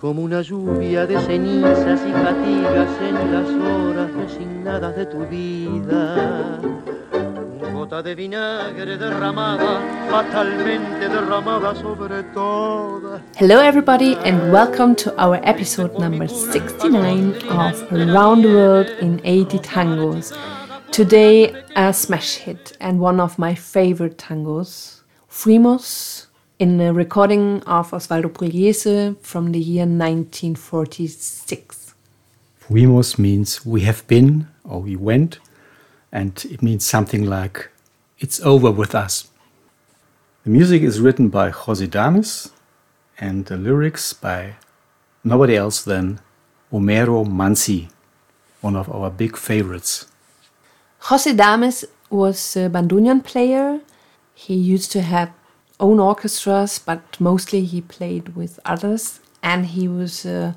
como una lluvia de cenizas y fatigas en las horas resignadas de tu vida. Gota de vinagre derramada, fatalmente derramada sobre todas. Hello, everybody, and welcome to our episode number 69 of Around the World in 80 Tangos. Today, a smash hit and one of my favorite tangos, Fuimos in a recording of Osvaldo Pugliese from the year 1946. Fuimos means we have been or we went, and it means something like it's over with us. The music is written by Jose Dames and the lyrics by nobody else than Homero Manzi, one of our big favorites. Jose Dames was a bandoneon player. He used to have own orchestras, but mostly he played with others. And he was a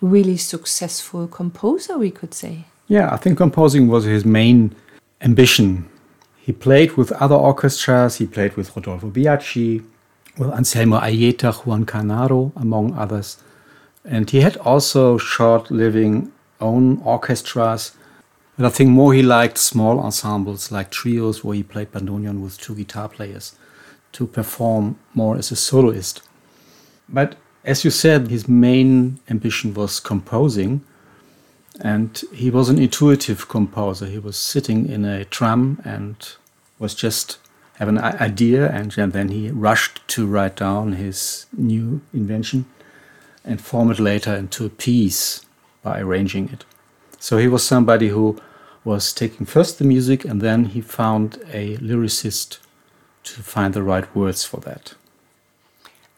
really successful composer, we could say. Yeah, I think composing was his main ambition. He played with other orchestras, he played with Rodolfo Biaggi, with Anselmo Aieta, Juan Canaro, among others. And he had also short living own orchestras. But I think more he liked small ensembles like trios where he played bandoneon with two guitar players to perform more as a soloist. But as you said, his main ambition was composing, and he was an intuitive composer. He was sitting in a tram and was just have an idea, and, then he rushed to write down his new invention and form it later into a piece by arranging it. So he was somebody who was taking first the music and then he found a lyricist to find the right words for that.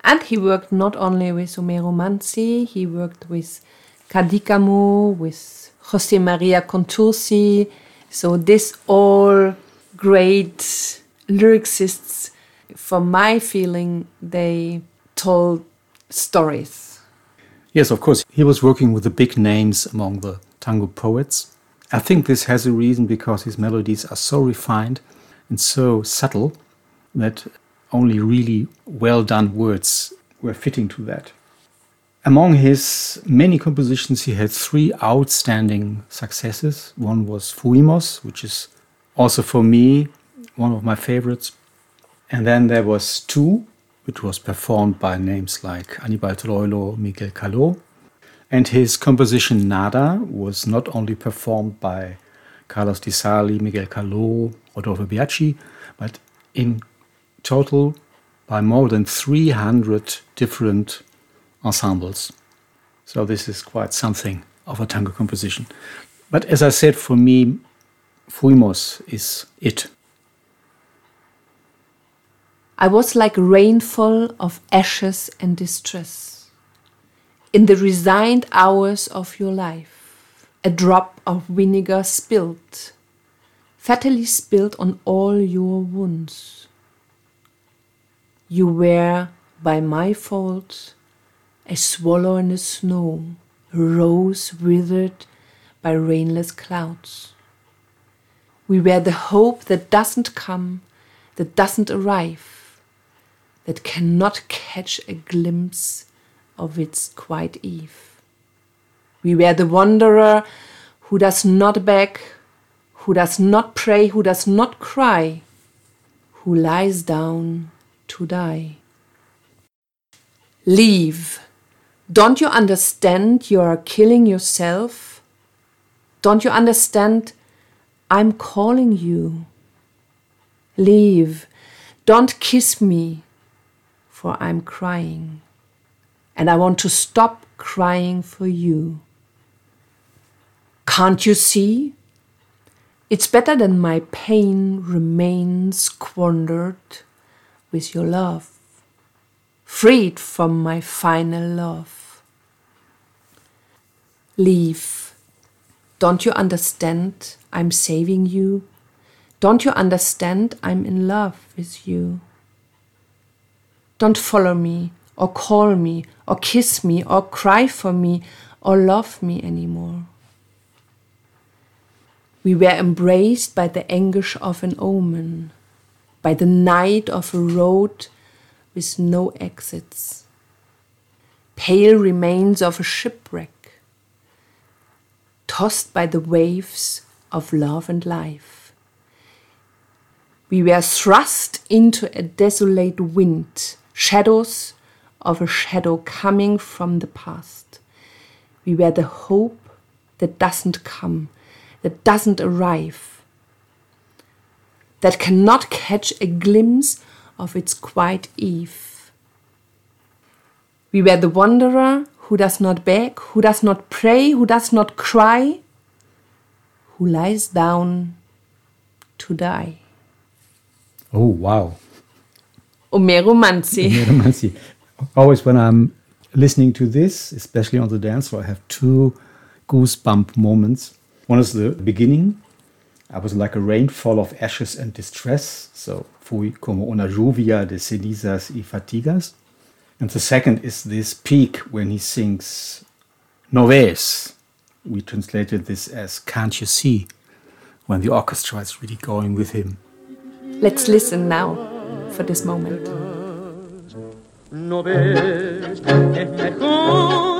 And he worked not only with Homero Manzi, he worked with Cadícamo, with Jose Maria Contursi. So this all great lyricists, for my feeling, they told stories. Yes, of course. He was working with the big names among the tango poets. I think this has a reason because his melodies are so refined and so subtle that only really well done words were fitting to that. Among his many compositions, he had three outstanding successes. One was Fuimos, which is also for me one of my favorites. And then there was Tú, which was performed by names like Anibal Troilo, Miguel Caló. And his composition Nada was not only performed by Carlos Di Sarli, Miguel Caló, Rodolfo Biaggi, but in total by more than 300 different ensembles. So this is quite something of a tango composition. But as I said, for me, Fuimos is it. I was like a rainfall of ashes and distress. In the resigned hours of your life, a drop of vinegar spilled, fatally spilled on all your wounds. You were, by my fault, a swallow in the snow, a rose withered by rainless clouds. We were the hope that doesn't come, that doesn't arrive, that cannot catch a glimpse of its quiet eve. We were the wanderer who does not beg, who does not pray, who does not cry, who lies down to die. Leave. Don't you understand you are killing yourself? Don't you understand I'm calling you? Leave. Don't kiss me, for I'm crying. And I want to stop crying for you. Can't you see? It's better than my pain remains squandered with your love, freed from my final love. Leave. Don't you understand I'm saving you? Don't you understand I'm in love with you? Don't follow me, or call me, or kiss me, or cry for me, or love me anymore. We were embraced by the anguish of an omen by the night of a road with no exits. pale remains of a shipwreck, tossed by the waves of love and life. We were thrust into a desolate wind, shadows of a shadow coming from the past. We were the hope that doesn't come, that doesn't arrive, that cannot catch a glimpse of its quiet eve. We were the wanderer who does not beg, who does not pray, who does not cry, who lies down to die. Oh, wow. Homero Manzi. Manzi. Always when I'm listening to this, especially on the dance floor, I have two goosebump moments. One is the beginning. I was like a rainfall of ashes and distress. So, fui como una lluvia de cenizas y fatigas. And the second is this peak when he sings No ves. We translated this as Can't you see? When the orchestra is really going with him. Let's listen now for this moment. No ves, es mejor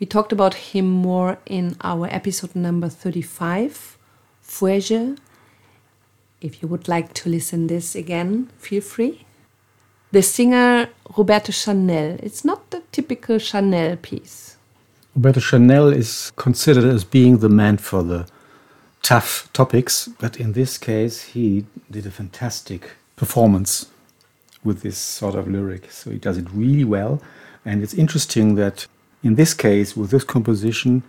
we talked about him more in our episode number 35, Fuege. If you would like to listen this again, feel free. The singer Roberto Chanel. It's not the typical Chanel piece. Roberto Chanel is considered as being the man for the tough topics, but in this case, he did a fantastic performance with this sort of lyric. So he does it really well. And it's interesting that in this case, with this composition,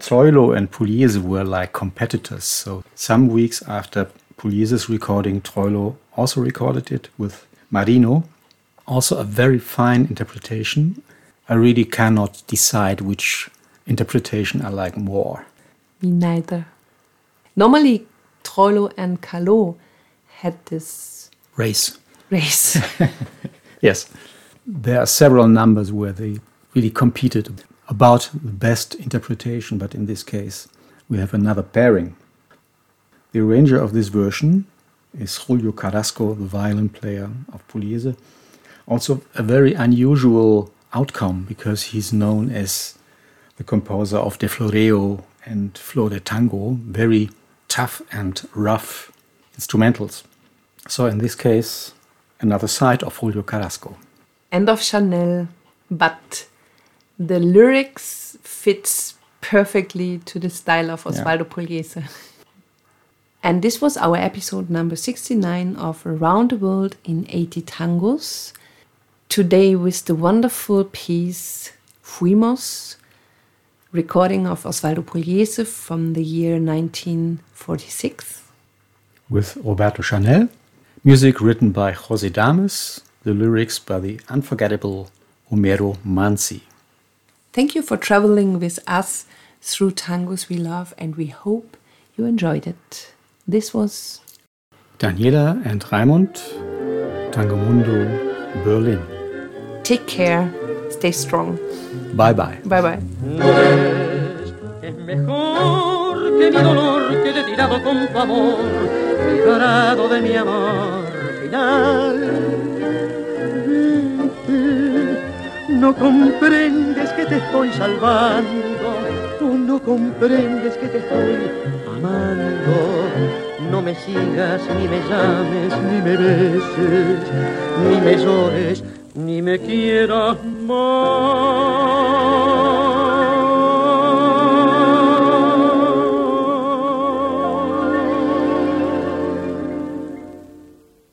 Troilo and Pugliese were like competitors. So some weeks after Pugliese's recording, Troilo also recorded it with Marino. Also a very fine interpretation. I really cannot decide which interpretation I like more. Me neither. Normally, Troilo and Caló had this Race. race. Yes. There are several numbers where they really competed about the best interpretation, but in this case, we have another pairing. The arranger of this version is Julio Carrasco, the violin player of Pugliese. Also, a very unusual outcome because he's known as the composer of De Floreo and Flor de Tango, very tough and rough instrumentals. So, in this case, another side of Julio Carrasco. and of Chanel, but the lyrics fits perfectly to the style of Osvaldo Pugliese. And this was our episode number 69 of Around the World in 80 Tangos. Today with the wonderful piece Fuimos, recording of Osvaldo Pugliese from the year 1946. with Roberto Chanel, music written by Jose Dames, the lyrics by the unforgettable Homero Manzi. Thank you for traveling with us through tangos we love, and we hope you enjoyed it. This was Daniela and Raimund, Tangomundo, Berlin. Take Care, Stay Strong. Bye bye. Bye bye. Es mejor que mi dolor quede tirado con tu amor, liberado de mi amor final. No comprendes que te estoy salvando, tú no comprendes que te estoy amando. No me sigas, ni me llames, ni me beses, ni me llores, ni me quieras más.